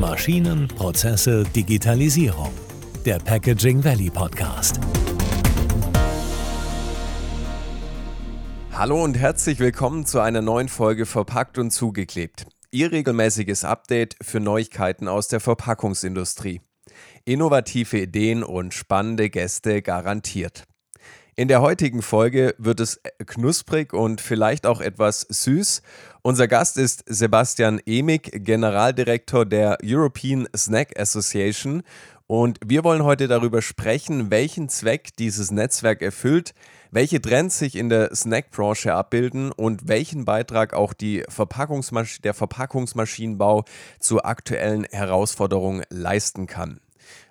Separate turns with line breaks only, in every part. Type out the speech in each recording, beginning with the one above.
Maschinen, Prozesse, Digitalisierung. Der Packaging Valley Podcast.
Hallo und herzlich willkommen zu einer neuen Folge Verpackt und zugeklebt. Ihr regelmäßiges Update für Neuigkeiten aus der Verpackungsindustrie. Innovative Ideen und spannende Gäste garantiert. In der heutigen Folge wird es knusprig und vielleicht auch etwas süß. Unser Gast ist Sebastian Emig, Generaldirektor der European Snack Association. Und wir wollen heute darüber sprechen, welchen Zweck dieses Netzwerk erfüllt, welche Trends sich in der Snackbranche abbilden und welchen Beitrag auch Verpackungsmasch der Verpackungsmaschinenbau zu aktuellen Herausforderungen leisten kann.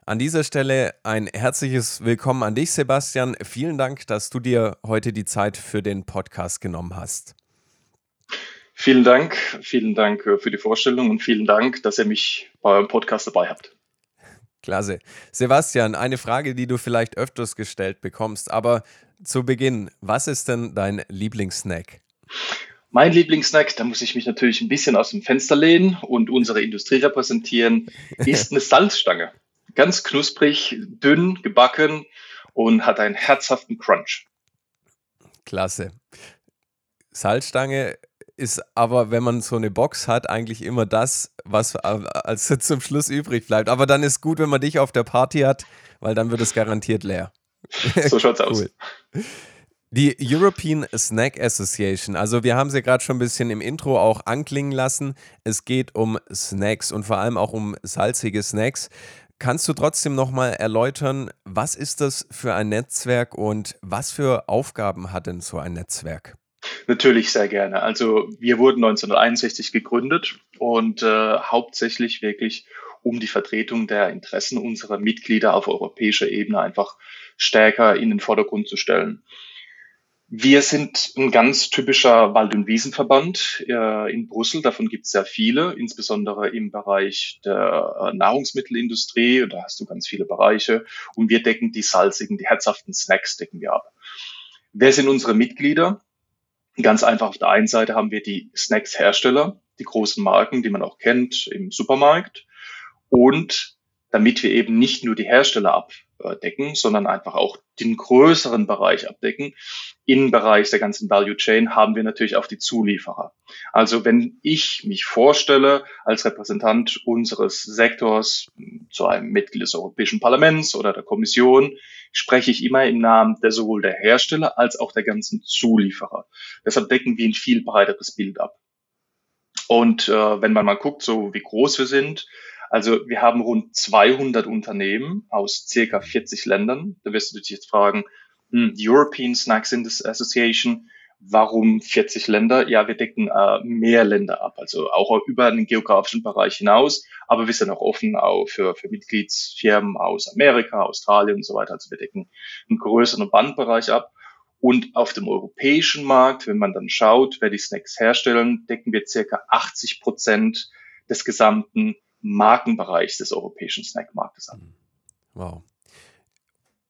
An dieser Stelle ein herzliches Willkommen an dich, Sebastian. Vielen Dank, dass du dir heute die Zeit für den Podcast genommen hast.
Vielen Dank, vielen Dank äh, für die Vorstellung und vielen Dank, dass ihr mich bei eurem Podcast dabei habt.
Klasse. Sebastian, eine Frage, die du vielleicht öfters gestellt bekommst, aber zu Beginn, was ist denn dein Lieblingssnack?
Mein Lieblingssnack, da muss ich mich natürlich ein bisschen aus dem Fenster lehnen und unsere Industrie repräsentieren, ist eine Salzstange. Ganz knusprig, dünn gebacken und hat einen herzhaften Crunch.
Klasse. Salzstange ist aber, wenn man so eine Box hat, eigentlich immer das, was als zum Schluss übrig bleibt. Aber dann ist gut, wenn man dich auf der Party hat, weil dann wird es garantiert leer.
So schaut's aus.
Die European Snack Association, also wir haben sie gerade schon ein bisschen im Intro auch anklingen lassen. Es geht um Snacks und vor allem auch um salzige Snacks. Kannst du trotzdem nochmal erläutern, was ist das für ein Netzwerk und was für Aufgaben hat denn so ein Netzwerk?
Natürlich sehr gerne. Also wir wurden 1961 gegründet und äh, hauptsächlich wirklich um die Vertretung der Interessen unserer Mitglieder auf europäischer Ebene einfach stärker in den Vordergrund zu stellen. Wir sind ein ganz typischer Wald- und Wiesenverband äh, in Brüssel. Davon gibt es sehr viele, insbesondere im Bereich der äh, Nahrungsmittelindustrie. Da hast du ganz viele Bereiche. Und wir decken die salzigen, die herzhaften Snacks decken wir ab. Wer sind unsere Mitglieder? Ganz einfach auf der einen Seite haben wir die Snacks-Hersteller, die großen Marken, die man auch kennt im Supermarkt. Und damit wir eben nicht nur die Hersteller abdecken, sondern einfach auch den größeren Bereich abdecken. Im Bereich der ganzen Value Chain haben wir natürlich auch die Zulieferer. Also wenn ich mich vorstelle als Repräsentant unseres Sektors zu einem Mitglied des Europäischen Parlaments oder der Kommission, spreche ich immer im Namen der sowohl der Hersteller als auch der ganzen Zulieferer. Deshalb decken wir ein viel breiteres Bild ab. Und äh, wenn man mal guckt, so wie groß wir sind, also wir haben rund 200 Unternehmen aus circa 40 Ländern. Da wirst du dich jetzt fragen, hm, European Snacks Association, warum 40 Länder? Ja, wir decken äh, mehr Länder ab, also auch über den geografischen Bereich hinaus, aber wir sind auch offen auch für, für Mitgliedsfirmen aus Amerika, Australien und so weiter. Also wir decken einen größeren Bandbereich ab. Und auf dem europäischen Markt, wenn man dann schaut, wer die Snacks herstellen, decken wir circa 80 Prozent des gesamten Markenbereichs des europäischen Snackmarktes an.
Wow.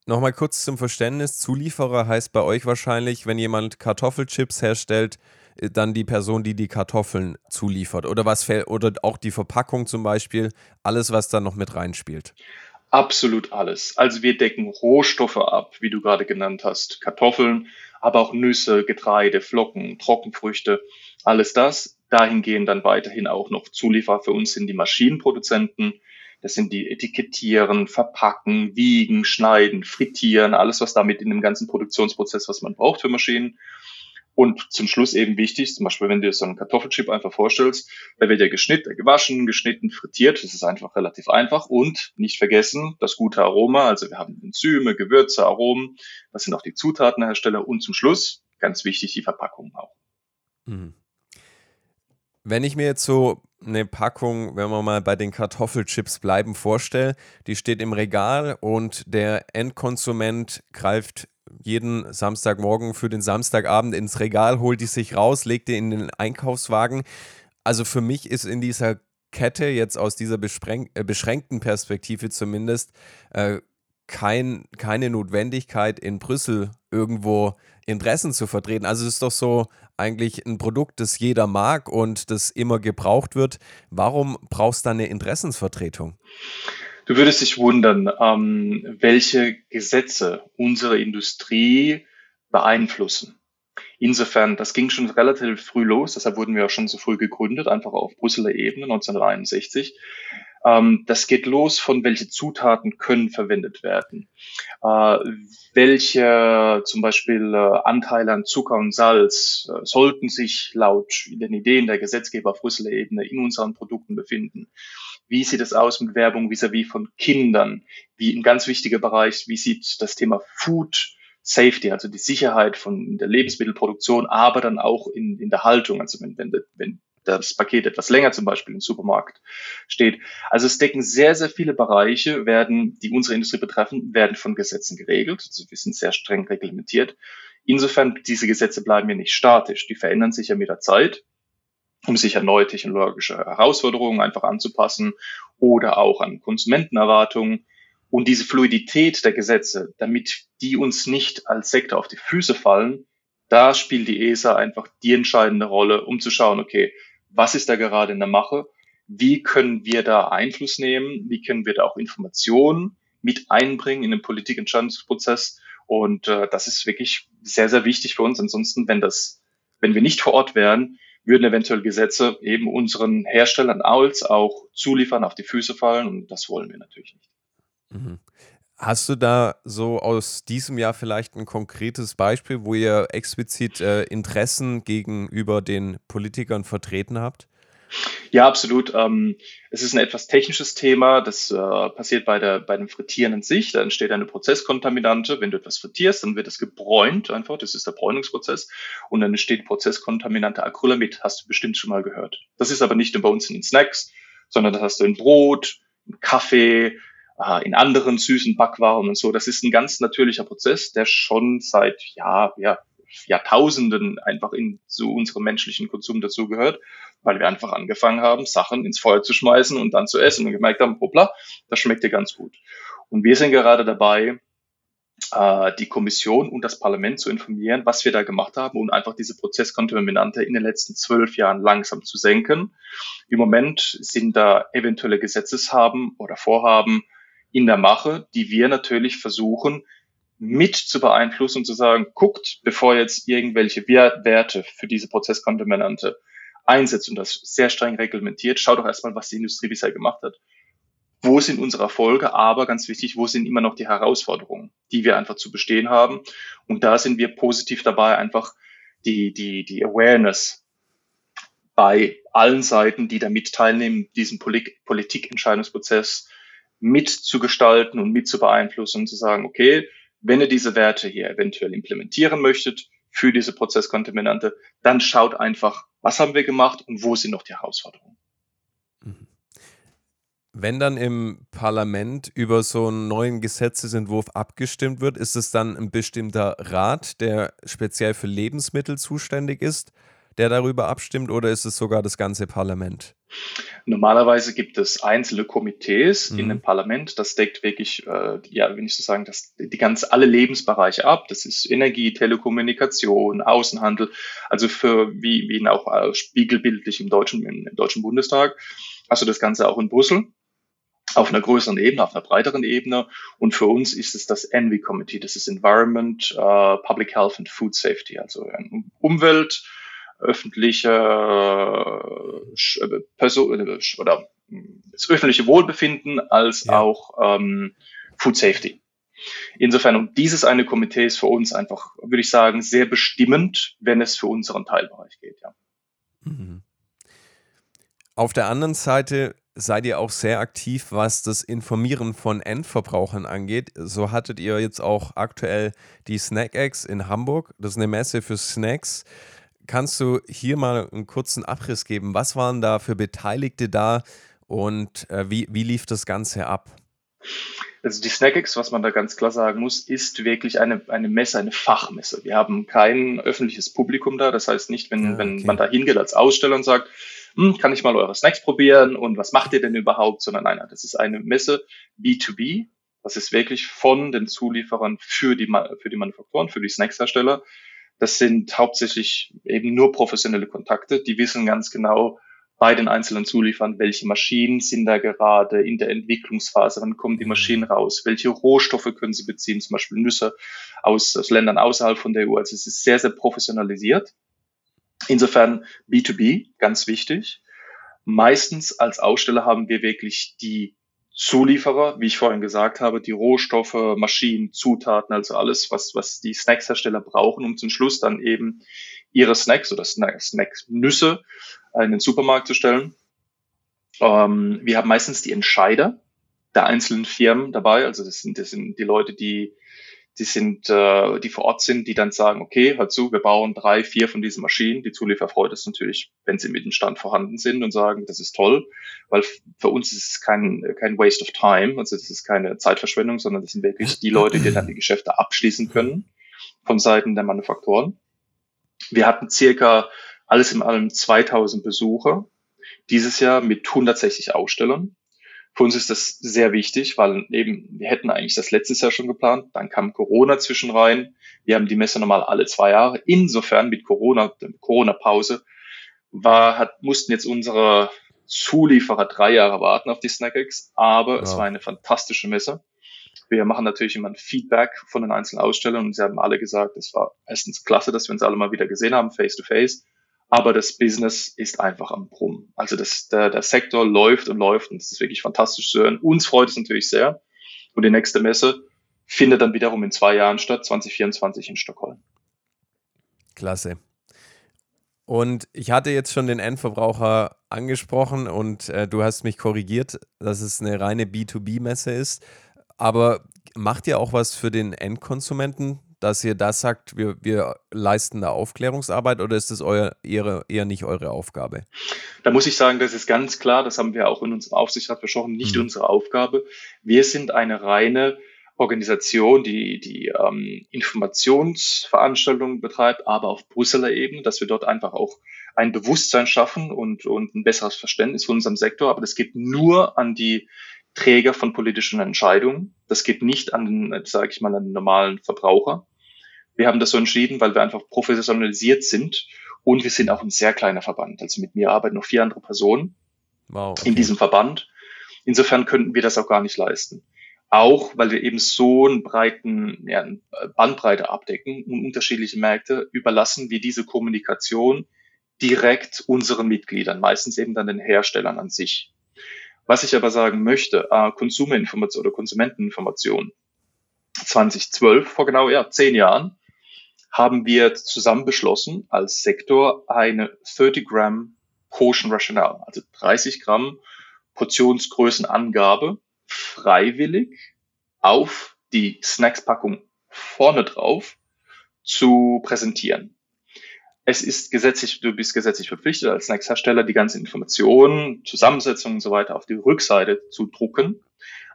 Nochmal kurz zum Verständnis. Zulieferer heißt bei euch wahrscheinlich, wenn jemand Kartoffelchips herstellt, äh, dann die Person, die die Kartoffeln zuliefert. Oder was oder auch die Verpackung zum Beispiel, alles, was da noch mit reinspielt.
Absolut alles. Also wir decken Rohstoffe ab, wie du gerade genannt hast, Kartoffeln, aber auch Nüsse, Getreide, Flocken, Trockenfrüchte, alles das Dahin gehen dann weiterhin auch noch Zulieferer für uns sind die Maschinenproduzenten. Das sind die Etikettieren, Verpacken, Wiegen, Schneiden, Frittieren, alles, was damit in dem ganzen Produktionsprozess, was man braucht für Maschinen. Und zum Schluss eben wichtig, zum Beispiel, wenn du dir so einen Kartoffelchip einfach vorstellst, da wird ja geschnitten, gewaschen, geschnitten, frittiert. Das ist einfach relativ einfach. Und nicht vergessen, das gute Aroma. Also wir haben Enzyme, Gewürze, Aromen. Das sind auch die Zutatenhersteller. Und zum Schluss, ganz wichtig, die Verpackung auch. Mhm.
Wenn ich mir jetzt so eine Packung, wenn wir mal bei den Kartoffelchips bleiben, vorstelle, die steht im Regal und der Endkonsument greift jeden Samstagmorgen für den Samstagabend ins Regal, holt die sich raus, legt die in den Einkaufswagen. Also für mich ist in dieser Kette jetzt aus dieser äh, beschränkten Perspektive zumindest äh, kein, keine Notwendigkeit in Brüssel irgendwo Interessen zu vertreten. Also es ist doch so eigentlich ein Produkt, das jeder mag und das immer gebraucht wird. Warum brauchst du eine Interessensvertretung?
Du würdest dich wundern, ähm, welche Gesetze unsere Industrie beeinflussen. Insofern, das ging schon relativ früh los, deshalb wurden wir auch schon so früh gegründet, einfach auf Brüsseler Ebene 1961. Ähm, das geht los von welche Zutaten können verwendet werden, äh, welche zum Beispiel äh, Anteile an Zucker und Salz äh, sollten sich laut den Ideen der Gesetzgeber auf Brüsseler Ebene in unseren Produkten befinden. Wie sieht es aus mit Werbung vis-à-vis -vis von Kindern? Wie ein ganz wichtiger Bereich, wie sieht das Thema Food Safety, also die Sicherheit von der Lebensmittelproduktion, aber dann auch in, in der Haltung, also wenn, wenn, wenn das Paket etwas länger zum Beispiel im Supermarkt steht. Also es decken sehr, sehr viele Bereiche, werden, die unsere Industrie betreffen, werden von Gesetzen geregelt. Also wir sind sehr streng reglementiert. Insofern, diese Gesetze bleiben ja nicht statisch. Die verändern sich ja mit der Zeit, um sich an neue technologische Herausforderungen einfach anzupassen oder auch an Konsumentenerwartungen. Und diese Fluidität der Gesetze, damit die uns nicht als Sektor auf die Füße fallen, da spielt die ESA einfach die entscheidende Rolle, um zu schauen, okay, was ist da gerade in der Mache? Wie können wir da Einfluss nehmen? Wie können wir da auch Informationen mit einbringen in den Politikentscheidungsprozess? Und äh, das ist wirklich sehr, sehr wichtig für uns. Ansonsten, wenn das, wenn wir nicht vor Ort wären, würden eventuell Gesetze eben unseren Herstellern als auch Zuliefern auf die Füße fallen und das wollen wir natürlich nicht.
Mhm. Hast du da so aus diesem Jahr vielleicht ein konkretes Beispiel, wo ihr explizit äh, Interessen gegenüber den Politikern vertreten habt?
Ja, absolut. Ähm, es ist ein etwas technisches Thema. Das äh, passiert bei, der, bei dem Frittieren in sich. Da entsteht eine Prozesskontaminante. Wenn du etwas frittierst, dann wird es gebräunt einfach. Das ist der Bräunungsprozess. Und dann entsteht Prozesskontaminante Acrylamid. Hast du bestimmt schon mal gehört. Das ist aber nicht nur bei uns in den Snacks, sondern das hast du in Brot, in Kaffee, äh, in anderen süßen Backwaren und so. Das ist ein ganz natürlicher Prozess, der schon seit ja, ja, Jahrtausenden einfach in zu unserem menschlichen Konsum dazugehört, weil wir einfach angefangen haben, Sachen ins Feuer zu schmeißen und dann zu essen und gemerkt haben, hoppla, das schmeckt dir ganz gut. Und wir sind gerade dabei, äh, die Kommission und das Parlament zu informieren, was wir da gemacht haben und einfach diese Prozesskontaminante in den letzten zwölf Jahren langsam zu senken. Im Moment sind da eventuelle Gesetzeshaben oder Vorhaben, in der Mache, die wir natürlich versuchen mit zu beeinflussen und zu sagen, guckt, bevor jetzt irgendwelche Werte für diese Prozesskontaminante einsetzt und das sehr streng reglementiert, schaut doch erstmal, was die Industrie bisher gemacht hat. Wo sind unsere Erfolge, aber ganz wichtig, wo sind immer noch die Herausforderungen, die wir einfach zu bestehen haben? Und da sind wir positiv dabei, einfach die, die, die Awareness bei allen Seiten, die da mit teilnehmen, diesen Politikentscheidungsprozess mitzugestalten und mit zu beeinflussen und zu sagen, okay, wenn ihr diese Werte hier eventuell implementieren möchtet für diese Prozesskontaminante, dann schaut einfach, was haben wir gemacht und wo sind noch die Herausforderungen. Mhm.
Wenn dann im Parlament über so einen neuen Gesetzesentwurf abgestimmt wird, ist es dann ein bestimmter Rat, der speziell für Lebensmittel zuständig ist? Der darüber abstimmt oder ist es sogar das ganze Parlament?
Normalerweise gibt es einzelne Komitees mhm. in dem Parlament. Das deckt wirklich, äh, ja, wenn ich so sagen, das, die ganz alle Lebensbereiche ab. Das ist Energie, Telekommunikation, Außenhandel. Also für wie, wie auch äh, spiegelbildlich im deutschen, im, im deutschen Bundestag. Also das Ganze auch in Brüssel auf einer größeren Ebene, auf einer breiteren Ebene. Und für uns ist es das ENVI Committee. Das ist Environment, uh, Public Health and Food Safety, also Umwelt, öffentliche äh, Person äh, oder das öffentliche Wohlbefinden als ja. auch ähm, Food Safety. Insofern, und dieses eine Komitee ist für uns einfach, würde ich sagen, sehr bestimmend, wenn es für unseren Teilbereich geht, ja. Mhm.
Auf der anderen Seite seid ihr auch sehr aktiv, was das Informieren von Endverbrauchern angeht. So hattet ihr jetzt auch aktuell die SnackX in Hamburg. Das ist eine Messe für Snacks. Kannst du hier mal einen kurzen Abriss geben? Was waren da für Beteiligte da und äh, wie, wie lief das Ganze ab?
Also die SnackX, was man da ganz klar sagen muss, ist wirklich eine, eine Messe, eine Fachmesse. Wir haben kein öffentliches Publikum da. Das heißt nicht, wenn, ah, okay. wenn man da hingeht als Aussteller und sagt, hm, kann ich mal eure Snacks probieren und was macht ihr denn überhaupt? Sondern nein, das ist eine Messe B2B. Das ist wirklich von den Zulieferern für die, für die Manufakturen, für die Snackshersteller Das sind hauptsächlich eben nur professionelle Kontakte. Die wissen ganz genau bei den einzelnen Zuliefern, welche Maschinen sind da gerade in der Entwicklungsphase, wann kommen die mhm. Maschinen raus, welche Rohstoffe können sie beziehen, zum Beispiel Nüsse aus, aus Ländern außerhalb von der EU. Also es ist sehr, sehr professionalisiert. Insofern B2B, ganz wichtig. Meistens als Aussteller haben wir wirklich die Zulieferer, wie ich vorhin gesagt habe, die Rohstoffe, Maschinen, Zutaten, also alles, was, was die Snackshersteller brauchen, um zum Schluss dann eben ihre Snacks oder Snack-Nüsse in den Supermarkt zu stellen. Ähm, wir haben meistens die Entscheider der einzelnen Firmen dabei, also das sind, das sind die Leute, die die sind, äh, die vor Ort sind, die dann sagen, okay, hör zu, wir bauen drei, vier von diesen Maschinen. Die Zulieferer freut es natürlich, wenn sie mit dem Stand vorhanden sind und sagen, das ist toll, weil für uns ist es kein, kein Waste of time, also das ist keine Zeitverschwendung, sondern das sind wirklich die Leute, die dann die Geschäfte abschließen können von Seiten der Manufaktoren. Wir hatten circa alles in allem 2000 Besucher dieses Jahr mit 160 Ausstellern. Für uns ist das sehr wichtig, weil eben wir hätten eigentlich das letztes Jahr schon geplant, dann kam Corona zwischen rein. Wir haben die Messe normal alle zwei Jahre. Insofern mit Corona, Corona-Pause, war, hat, mussten jetzt unsere Zulieferer drei Jahre warten auf die SnackX, aber ja. es war eine fantastische Messe. Wir machen natürlich immer ein Feedback von den einzelnen Ausstellern und sie haben alle gesagt, es war erstens klasse, dass wir uns alle mal wieder gesehen haben, face to face aber das Business ist einfach am Brummen. Also das, der, der Sektor läuft und läuft und das ist wirklich fantastisch zu hören. Uns freut es natürlich sehr. Und die nächste Messe findet dann wiederum in zwei Jahren statt, 2024 in Stockholm.
Klasse. Und ich hatte jetzt schon den Endverbraucher angesprochen und äh, du hast mich korrigiert, dass es eine reine B2B-Messe ist. Aber macht ihr auch was für den Endkonsumenten? Dass ihr das sagt, wir, wir leisten da Aufklärungsarbeit oder ist das euer, eher, eher nicht eure Aufgabe?
Da muss ich sagen, das ist ganz klar, das haben wir auch in unserem Aufsichtsrat besprochen, nicht mhm. unsere Aufgabe. Wir sind eine reine Organisation, die die ähm, Informationsveranstaltungen betreibt, aber auf Brüsseler Ebene, dass wir dort einfach auch ein Bewusstsein schaffen und, und ein besseres Verständnis von unserem Sektor. Aber das geht nur an die Träger von politischen Entscheidungen. Das geht nicht an den, sage ich mal, an den normalen Verbraucher. Wir haben das so entschieden, weil wir einfach professionalisiert sind und wir sind auch ein sehr kleiner Verband. Also mit mir arbeiten noch vier andere Personen wow, okay. in diesem Verband. Insofern könnten wir das auch gar nicht leisten. Auch weil wir eben so einen breiten ja, Bandbreite abdecken und unterschiedliche Märkte, überlassen wir diese Kommunikation direkt unseren Mitgliedern, meistens eben dann den Herstellern an sich. Was ich aber sagen möchte, äh, Konsumerinformation oder Konsumenteninformation. 2012, vor genau ja, zehn Jahren, haben wir zusammen beschlossen, als Sektor eine 30 Gramm Portion Rationale, also 30 Gramm Portionsgrößenangabe, freiwillig auf die Snackspackung vorne drauf zu präsentieren. Es ist gesetzlich, du bist gesetzlich verpflichtet, als Snackshersteller die ganzen Informationen, Zusammensetzungen und so weiter auf die Rückseite zu drucken.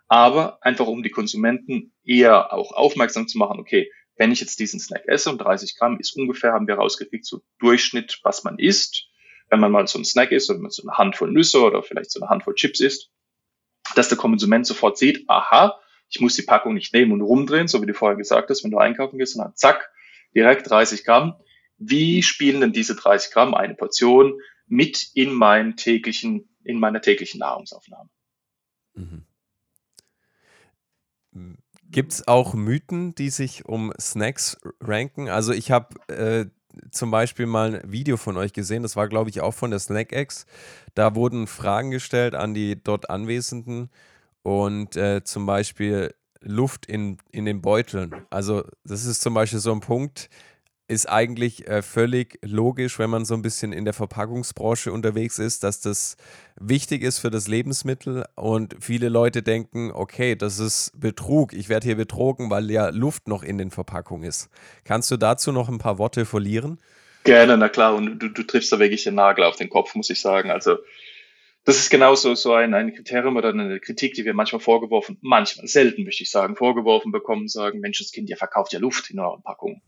Aber einfach um die Konsumenten eher auch aufmerksam zu machen, okay, wenn ich jetzt diesen Snack esse und 30 Gramm ist ungefähr, haben wir rausgekriegt, so Durchschnitt, was man isst, wenn man mal so ein Snack isst oder man so eine Handvoll Nüsse oder vielleicht so eine Handvoll Chips isst, dass der Konsument sofort sieht, aha, ich muss die Packung nicht nehmen und rumdrehen, so wie du vorher gesagt hast, wenn du einkaufen gehst, sondern zack, direkt 30 Gramm. Wie spielen denn diese 30 Gramm eine Portion mit in meinen täglichen, in meiner täglichen Nahrungsaufnahme? Mhm.
Gibt es auch Mythen, die sich um Snacks ranken? Also ich habe äh, zum Beispiel mal ein Video von euch gesehen, das war glaube ich auch von der SnackX. Da wurden Fragen gestellt an die dort Anwesenden und äh, zum Beispiel Luft in, in den Beuteln. Also das ist zum Beispiel so ein Punkt, ist eigentlich äh, völlig logisch, wenn man so ein bisschen in der Verpackungsbranche unterwegs ist, dass das wichtig ist für das Lebensmittel und viele Leute denken, okay, das ist Betrug, ich werde hier betrogen, weil ja Luft noch in den Verpackungen ist. Kannst du dazu noch ein paar Worte verlieren?
Gerne, na klar, und du, du triffst da wirklich den Nagel auf den Kopf, muss ich sagen. Also das ist genauso so ein, ein Kriterium oder eine Kritik, die wir manchmal vorgeworfen, manchmal, selten möchte ich sagen, vorgeworfen bekommen, sagen, Menschenskind, ihr verkauft ja Luft in euren Packungen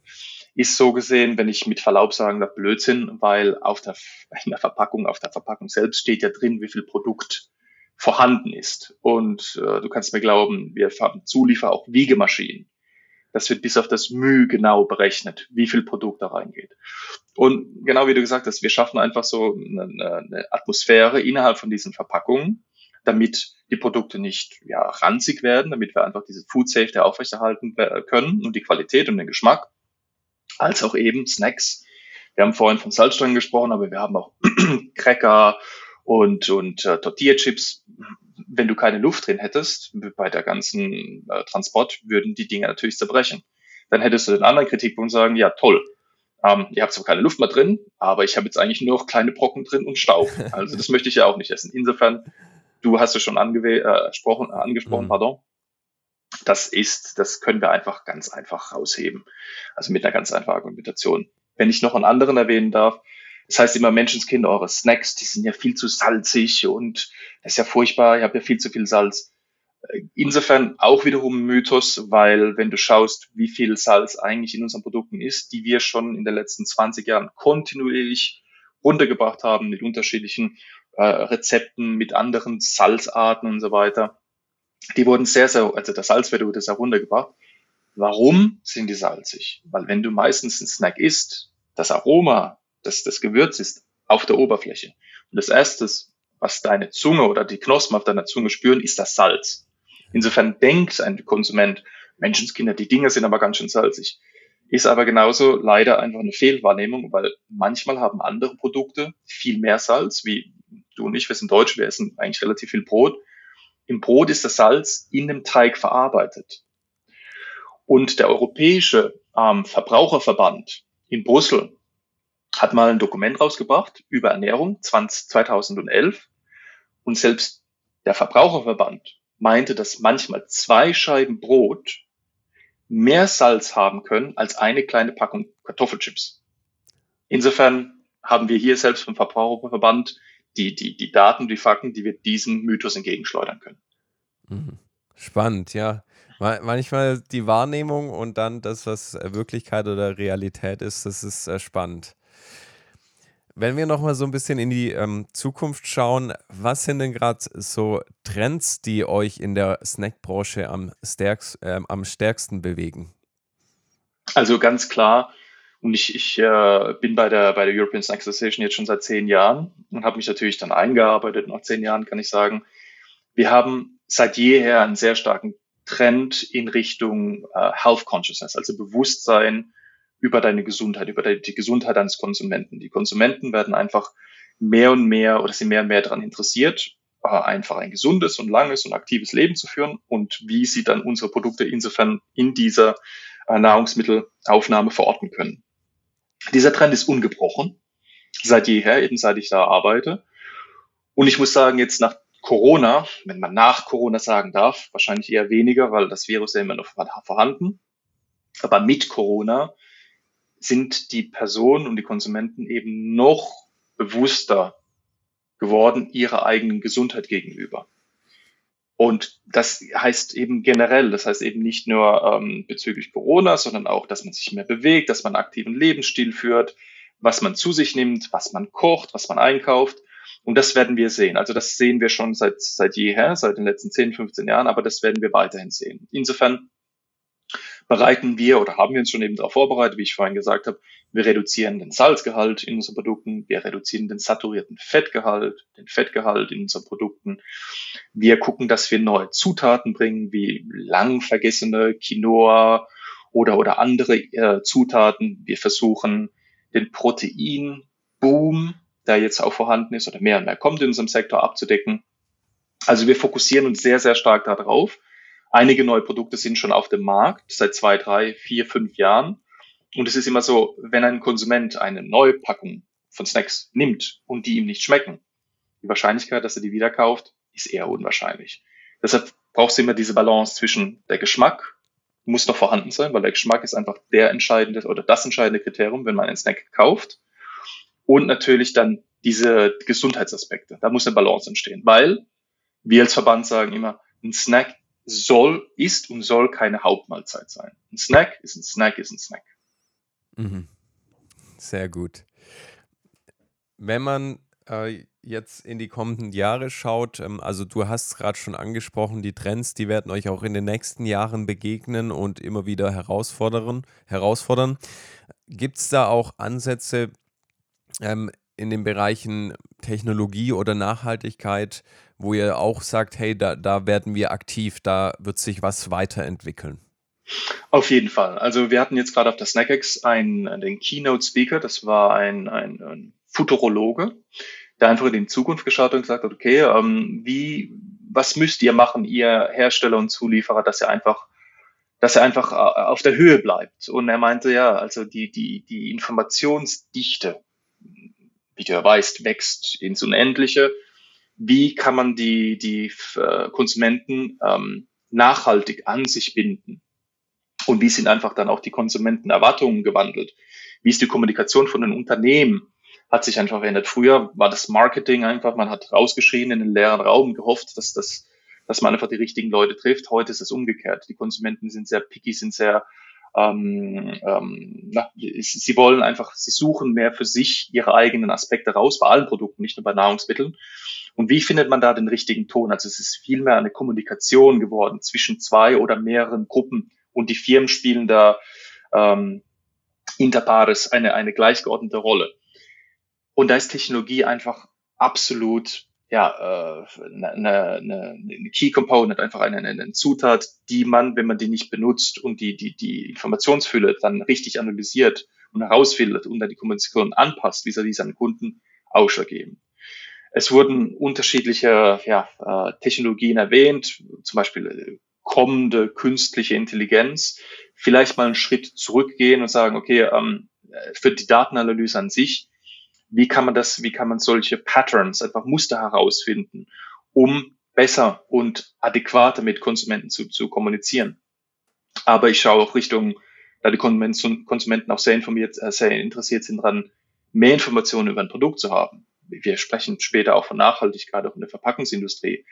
ist so gesehen, wenn ich mit Verlaub sagen darf, Blödsinn, weil auf der, in der Verpackung, auf der Verpackung selbst steht ja drin, wie viel Produkt vorhanden ist. Und äh, du kannst mir glauben, wir haben Zuliefer auch Wiegemaschinen. Das wird bis auf das Mühe genau berechnet, wie viel Produkt da reingeht. Und genau wie du gesagt hast, wir schaffen einfach so eine, eine Atmosphäre innerhalb von diesen Verpackungen, damit die Produkte nicht ja, ranzig werden, damit wir einfach diese Food Safety aufrechterhalten äh, können und die Qualität und den Geschmack, als auch eben Snacks. Wir haben vorhin von Salzstangen gesprochen, aber wir haben auch Cracker und, und äh, Tortilla-Chips. Wenn du keine Luft drin hättest, bei der ganzen äh, Transport, würden die Dinge natürlich zerbrechen. Dann hättest du den anderen Kritikpunkt sagen, ja toll, ähm, ihr habt zwar keine Luft mehr drin, aber ich habe jetzt eigentlich nur noch kleine Brocken drin und Staub. Also das möchte ich ja auch nicht essen. Insofern Du hast es schon äh, gesprochen, äh, angesprochen, mhm. pardon. Das ist, das können wir einfach ganz einfach rausheben. Also mit einer ganz einfachen Argumentation. Wenn ich noch einen anderen erwähnen darf, das heißt immer, Menschenskind, eure Snacks, die sind ja viel zu salzig und das ist ja furchtbar, ihr habt ja viel zu viel Salz. Äh, insofern auch wiederum ein Mythos, weil wenn du schaust, wie viel Salz eigentlich in unseren Produkten ist, die wir schon in den letzten 20 Jahren kontinuierlich runtergebracht haben mit unterschiedlichen äh, Rezepten, mit anderen Salzarten und so weiter. Die wurden sehr, sehr, also der Salzwert wurde sehr runtergebracht. Warum sind die salzig? Weil wenn du meistens einen Snack isst, das Aroma, das, das Gewürz ist auf der Oberfläche. Und das erste, was deine Zunge oder die Knospen auf deiner Zunge spüren, ist das Salz. Insofern denkt ein Konsument, Menschenskinder, die Dinge sind aber ganz schön salzig. Ist aber genauso leider einfach eine Fehlwahrnehmung, weil manchmal haben andere Produkte viel mehr Salz, wie du und ich, wir sind Deutsche, wir essen eigentlich relativ viel Brot. Im Brot ist das Salz in dem Teig verarbeitet. Und der Europäische ähm, Verbraucherverband in Brüssel hat mal ein Dokument rausgebracht über Ernährung 20, 2011. Und selbst der Verbraucherverband meinte, dass manchmal zwei Scheiben Brot mehr Salz haben können als eine kleine Packung Kartoffelchips. Insofern haben wir hier selbst vom Verbraucherverband die, die, die Daten, die Fakten, die wir diesem Mythos entgegenschleudern können.
Mhm. Spannend, ja. Manchmal die Wahrnehmung und dann das, was Wirklichkeit oder Realität ist, das ist äh, spannend. Wenn wir nochmal so ein bisschen in die ähm, Zukunft schauen, was sind denn gerade so Trends, die euch in der Snackbranche am, stärkst, äh, am stärksten bewegen?
Also ganz klar, und ich, ich äh, bin bei der, bei der European Snack Association jetzt schon seit zehn Jahren und habe mich natürlich dann eingearbeitet. Nach zehn Jahren kann ich sagen, wir haben seit jeher einen sehr starken Trend in Richtung äh, Health Consciousness, also Bewusstsein über deine Gesundheit, über die Gesundheit deines Konsumenten. Die Konsumenten werden einfach mehr und mehr oder sind mehr und mehr daran interessiert, äh, einfach ein gesundes und langes und aktives Leben zu führen und wie sie dann unsere Produkte insofern in dieser äh, Nahrungsmittelaufnahme verorten können. Dieser Trend ist ungebrochen, seit jeher, eben seit ich da arbeite. Und ich muss sagen, jetzt nach Corona, wenn man nach Corona sagen darf, wahrscheinlich eher weniger, weil das Virus ja immer noch vorhanden. Aber mit Corona sind die Personen und die Konsumenten eben noch bewusster geworden ihrer eigenen Gesundheit gegenüber. Und das heißt eben generell, das heißt eben nicht nur ähm, bezüglich Corona, sondern auch, dass man sich mehr bewegt, dass man einen aktiven Lebensstil führt, was man zu sich nimmt, was man kocht, was man einkauft. Und das werden wir sehen. Also das sehen wir schon seit, seit jeher, seit den letzten 10, 15 Jahren, aber das werden wir weiterhin sehen. Insofern bereiten wir oder haben wir uns schon eben darauf vorbereitet, wie ich vorhin gesagt habe, wir reduzieren den Salzgehalt in unseren Produkten, wir reduzieren den saturierten Fettgehalt, den Fettgehalt in unseren Produkten. Wir gucken, dass wir neue Zutaten bringen, wie lang vergessene Quinoa oder, oder andere äh, Zutaten. Wir versuchen, den Proteinboom, der jetzt auch vorhanden ist oder mehr und mehr kommt in unserem Sektor abzudecken. Also wir fokussieren uns sehr, sehr stark darauf, Einige neue Produkte sind schon auf dem Markt seit zwei, drei, vier, fünf Jahren. Und es ist immer so, wenn ein Konsument eine neue Packung von Snacks nimmt und die ihm nicht schmecken, die Wahrscheinlichkeit, dass er die wieder kauft, ist eher unwahrscheinlich. Deshalb brauchst du immer diese Balance zwischen der Geschmack muss noch vorhanden sein, weil der Geschmack ist einfach der entscheidende oder das entscheidende Kriterium, wenn man einen Snack kauft. Und natürlich dann diese Gesundheitsaspekte. Da muss eine Balance entstehen, weil wir als Verband sagen immer, ein Snack soll, ist und soll keine Hauptmahlzeit sein. Ein Snack ist ein Snack, ist ein Snack.
Mhm. Sehr gut. Wenn man äh, jetzt in die kommenden Jahre schaut, ähm, also du hast es gerade schon angesprochen, die Trends, die werden euch auch in den nächsten Jahren begegnen und immer wieder herausfordern. herausfordern. Gibt es da auch Ansätze ähm, in den Bereichen Technologie oder Nachhaltigkeit, wo ihr auch sagt, hey, da, da werden wir aktiv, da wird sich was weiterentwickeln?
Auf jeden Fall. Also wir hatten jetzt gerade auf der SnackX einen, den Keynote Speaker, das war ein, ein, ein Futurologe, der einfach in die Zukunft geschaut und gesagt hat, okay, ähm, wie, was müsst ihr machen, ihr Hersteller und Zulieferer, dass ihr einfach, dass er einfach äh, auf der Höhe bleibt. Und er meinte, ja, also die, die, die Informationsdichte, wie du ja weißt, wächst ins Unendliche. Wie kann man die, die äh, Konsumenten ähm, nachhaltig an sich binden? Und wie sind einfach dann auch die Konsumentenerwartungen gewandelt? Wie ist die Kommunikation von den Unternehmen? hat sich einfach verändert. Früher war das Marketing einfach, man hat rausgeschrien in den leeren Raum, gehofft, dass, das, dass man einfach die richtigen Leute trifft. Heute ist es umgekehrt. Die Konsumenten sind sehr picky, sind sehr, ähm, ähm, na, sie wollen einfach, sie suchen mehr für sich ihre eigenen Aspekte raus, bei allen Produkten, nicht nur bei Nahrungsmitteln. Und wie findet man da den richtigen Ton? Also es ist vielmehr eine Kommunikation geworden zwischen zwei oder mehreren Gruppen und die Firmen spielen da ähm, interpares eine, eine gleichgeordnete Rolle. Und da ist Technologie einfach absolut ja, äh, eine, eine, eine Key Component, einfach eine, eine Zutat, die man, wenn man die nicht benutzt und die, die, die Informationsfülle dann richtig analysiert und herausfiltert und dann die Kommunikation anpasst, wie vis seinen Kunden ausschlaggebend. Es wurden unterschiedliche ja, äh, Technologien erwähnt, zum Beispiel äh, kommende künstliche Intelligenz. Vielleicht mal einen Schritt zurückgehen und sagen, okay, ähm, für die Datenanalyse an sich wie kann man das, wie kann man solche Patterns, einfach Muster herausfinden, um besser und adäquater mit Konsumenten zu, zu kommunizieren. Aber ich schaue auch Richtung, da die Konsumenten auch sehr informiert, äh, sehr interessiert sind daran, mehr Informationen über ein Produkt zu haben. Wir sprechen später auch von Nachhaltigkeit auch in der Verpackungsindustrie.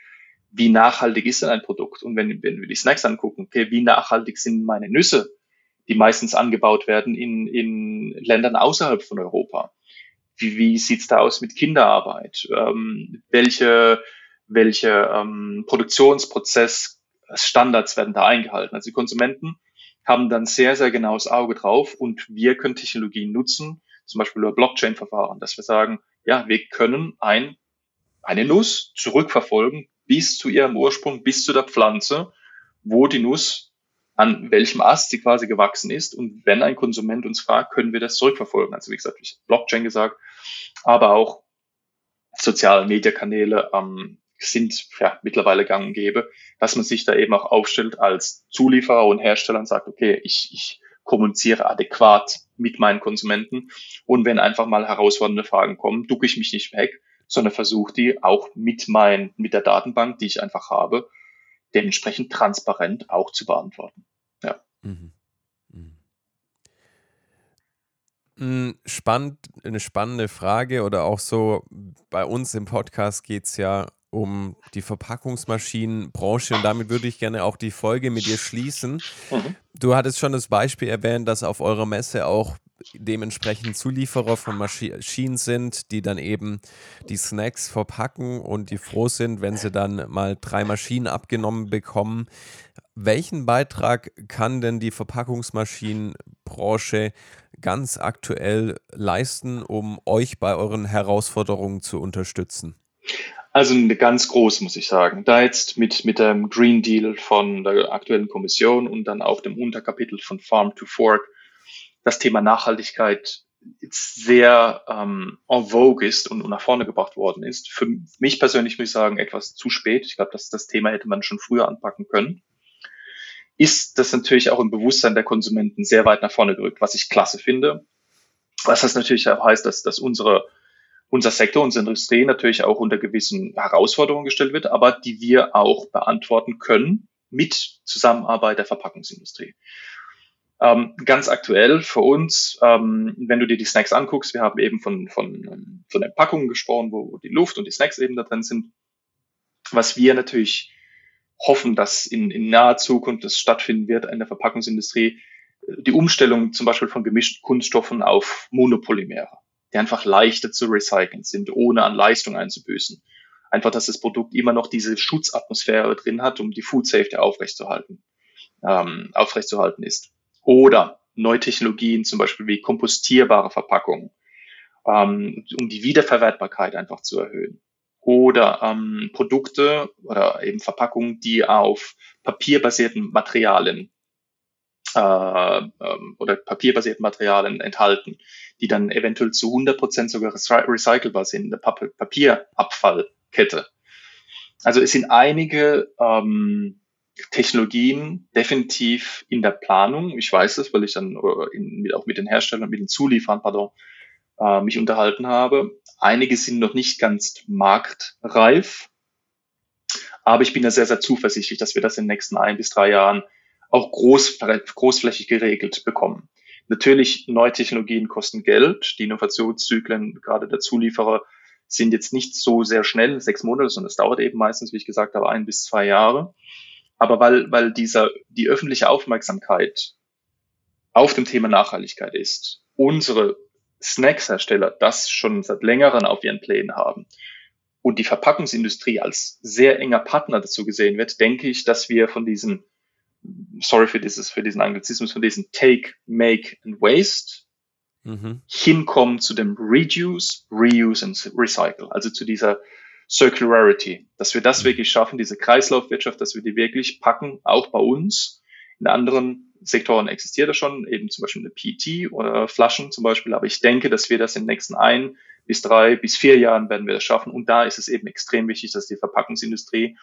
Wie nachhaltig ist denn ein Produkt? Und wenn, wenn wir die Snacks angucken, okay, wie nachhaltig sind meine Nüsse, die meistens angebaut werden in, in Ländern außerhalb von Europa? Wie, wie sieht's da aus mit Kinderarbeit? Ähm, welche welche ähm, Produktionsprozessstandards werden da eingehalten? Also die Konsumenten haben dann sehr, sehr genaues Auge drauf und wir können Technologien nutzen, zum Beispiel über Blockchain-Verfahren, dass wir sagen, ja, wir können ein, eine Nuss zurückverfolgen bis zu ihrem Ursprung, bis zu der Pflanze, wo die Nuss an welchem Ast sie quasi gewachsen ist. Und wenn ein Konsument uns fragt, können wir das zurückverfolgen. Also wie gesagt, ich Blockchain gesagt, aber auch soziale Mediakanäle ähm, sind ja mittlerweile gang und gäbe, dass man sich da eben auch aufstellt als Zulieferer und Hersteller und sagt, okay, ich, ich kommuniziere adäquat mit meinen Konsumenten und wenn einfach mal herausfordernde Fragen kommen, ducke ich mich nicht weg, sondern versuche die auch mit mein, mit der Datenbank, die ich einfach habe, dementsprechend transparent auch zu beantworten. Ja. Mhm.
Mhm. Hm, spannend, eine spannende Frage oder auch so, bei uns im Podcast geht es ja um die Verpackungsmaschinenbranche und damit würde ich gerne auch die Folge mit dir schließen. Mhm. Du hattest schon das Beispiel erwähnt, dass auf eurer Messe auch dementsprechend Zulieferer von Maschinen sind, die dann eben die Snacks verpacken und die froh sind, wenn sie dann mal drei Maschinen abgenommen bekommen. Welchen Beitrag kann denn die Verpackungsmaschinenbranche ganz aktuell leisten, um euch bei euren Herausforderungen zu unterstützen?
Also ganz große, muss ich sagen. Da jetzt mit, mit dem Green Deal von der aktuellen Kommission und dann auch dem Unterkapitel von Farm to Fork das Thema Nachhaltigkeit jetzt sehr ähm, en vogue ist und, und nach vorne gebracht worden ist. Für mich persönlich muss ich sagen, etwas zu spät. Ich glaube, dass das Thema hätte man schon früher anpacken können. Ist das natürlich auch im Bewusstsein der Konsumenten sehr weit nach vorne gerückt, was ich klasse finde. Was das natürlich auch heißt, dass, dass unsere, unser Sektor, unsere Industrie natürlich auch unter gewissen Herausforderungen gestellt wird, aber die wir auch beantworten können mit Zusammenarbeit der Verpackungsindustrie. Ähm, ganz aktuell für uns, ähm, wenn du dir die Snacks anguckst, wir haben eben von, von, von den Packungen gesprochen, wo, die Luft und die Snacks eben da drin sind. Was wir natürlich hoffen, dass in, in naher Zukunft das stattfinden wird in der Verpackungsindustrie, die Umstellung zum Beispiel von gemischten Kunststoffen auf Monopolymere. Die einfach leichter zu recyceln sind, ohne an Leistung einzubüßen. Einfach, dass das Produkt immer noch diese Schutzatmosphäre drin hat, um die Food Safety aufrechtzuerhalten, ähm, aufrechtzuerhalten ist. Oder neue Technologien, zum Beispiel wie kompostierbare Verpackungen, ähm, um die Wiederverwertbarkeit einfach zu erhöhen. Oder ähm, Produkte oder eben Verpackungen, die auf papierbasierten Materialien äh, ähm, oder papierbasierten Materialien enthalten, die dann eventuell zu 100 Prozent sogar recycelbar sind, eine Papierabfallkette. Also es sind einige ähm, Technologien definitiv in der Planung. Ich weiß es, weil ich dann äh, in, auch mit den Herstellern, mit den Zulieferern, pardon, äh, mich unterhalten habe. Einige sind noch nicht ganz marktreif, aber ich bin da sehr, sehr zuversichtlich, dass wir das in den nächsten ein bis drei Jahren auch groß, großflächig geregelt bekommen. Natürlich, neue Technologien kosten Geld. Die Innovationszyklen, gerade der Zulieferer, sind jetzt nicht so sehr schnell, sechs Monate, sondern es dauert eben meistens, wie ich gesagt habe, ein bis zwei Jahre. Aber weil, weil dieser, die öffentliche Aufmerksamkeit auf dem Thema Nachhaltigkeit ist, unsere Snacks-Hersteller das schon seit längerem auf ihren Plänen haben und die Verpackungsindustrie als sehr enger Partner dazu gesehen wird, denke ich, dass wir von diesem, sorry für dieses, für diesen Anglizismus, von diesem Take, Make and Waste mhm. hinkommen zu dem Reduce, Reuse and Recycle, also zu dieser Circularity, dass wir das mhm. wirklich schaffen, diese Kreislaufwirtschaft, dass wir die wirklich packen, auch bei uns. In anderen Sektoren existiert das schon, eben zum Beispiel eine PET oder Flaschen zum Beispiel. Aber ich denke, dass wir das in den nächsten ein bis drei bis vier Jahren werden wir das schaffen. Und da ist es eben extrem wichtig, dass die Verpackungsindustrie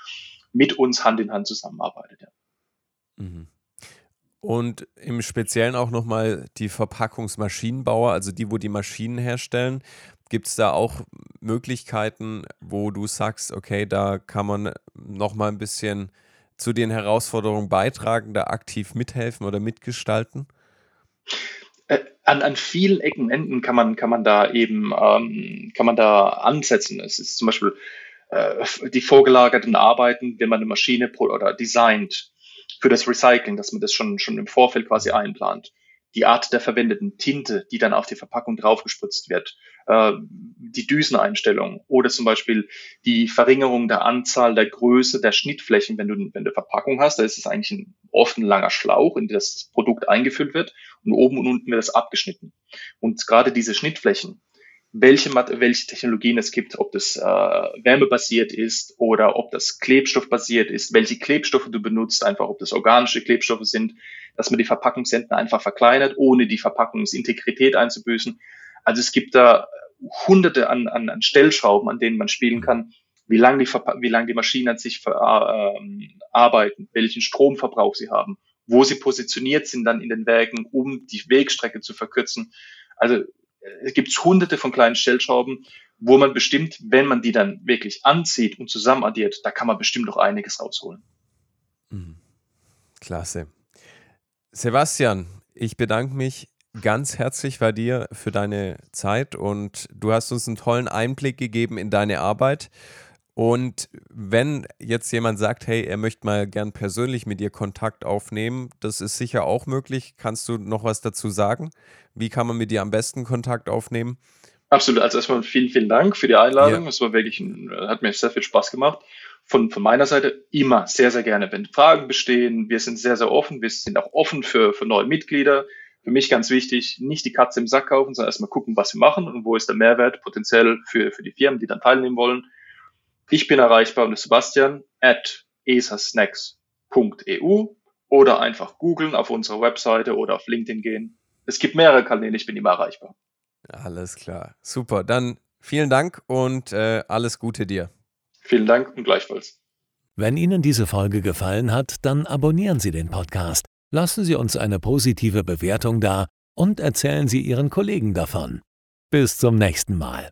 mit uns Hand in Hand zusammenarbeitet. Ja.
Mhm. Und im Speziellen auch nochmal die Verpackungsmaschinenbauer, also die, wo die Maschinen herstellen. Gibt es da auch Möglichkeiten, wo du sagst, okay, da kann man nochmal ein bisschen zu den Herausforderungen beitragen, da aktiv mithelfen oder mitgestalten?
Äh, an, an vielen Ecken, Enden kann man, kann man da eben, ähm, kann man da ansetzen. Es ist zum Beispiel äh, die vorgelagerten Arbeiten, wenn man eine Maschine oder designt für das Recycling, dass man das schon, schon im Vorfeld quasi einplant die Art der verwendeten Tinte, die dann auf die Verpackung draufgespritzt wird, äh, die Düseneinstellung oder zum Beispiel die Verringerung der Anzahl der Größe der Schnittflächen, wenn du, wenn du Verpackung hast, da ist es eigentlich ein, oft ein langer Schlauch, in das Produkt eingefüllt wird und oben und unten wird das abgeschnitten. Und gerade diese Schnittflächen, welche, welche Technologien es gibt, ob das äh, wärmebasiert ist oder ob das klebstoffbasiert ist, welche Klebstoffe du benutzt, einfach ob das organische Klebstoffe sind, dass man die Verpackungsenden einfach verkleinert, ohne die Verpackungsintegrität einzubüßen. Also es gibt da hunderte an, an, an Stellschrauben, an denen man spielen kann, wie lange die, wie lang die Maschinen an sich ver, äh, arbeiten, welchen Stromverbrauch sie haben, wo sie positioniert sind dann in den Werken, um die Wegstrecke zu verkürzen. Also es gibt hunderte von kleinen Stellschrauben, wo man bestimmt, wenn man die dann wirklich anzieht und zusammenaddiert, da kann man bestimmt noch einiges rausholen.
Mhm. Klasse. Sebastian, ich bedanke mich ganz herzlich bei dir für deine Zeit und du hast uns einen tollen Einblick gegeben in deine Arbeit. Und wenn jetzt jemand sagt, hey, er möchte mal gern persönlich mit dir Kontakt aufnehmen, das ist sicher auch möglich. Kannst du noch was dazu sagen? Wie kann man mit dir am besten Kontakt aufnehmen?
Absolut. Also erstmal vielen, vielen Dank für die Einladung. Es war wirklich, ein, hat mir sehr viel Spaß gemacht. Von, von meiner Seite immer sehr, sehr gerne, wenn Fragen bestehen. Wir sind sehr, sehr offen. Wir sind auch offen für, für neue Mitglieder. Für mich ganz wichtig, nicht die Katze im Sack kaufen, sondern erstmal gucken, was wir machen und wo ist der Mehrwert potenziell für, für die Firmen, die dann teilnehmen wollen. Ich bin erreichbar unter Sebastian at esasnacks.eu oder einfach googeln auf unserer Webseite oder auf LinkedIn gehen. Es gibt mehrere Kanäle, ich bin immer erreichbar.
Alles klar. Super. Dann vielen Dank und äh, alles Gute dir.
Vielen Dank und gleichfalls.
Wenn Ihnen diese Folge gefallen hat, dann abonnieren Sie den Podcast, lassen Sie uns eine positive Bewertung da und erzählen Sie Ihren Kollegen davon. Bis zum nächsten Mal.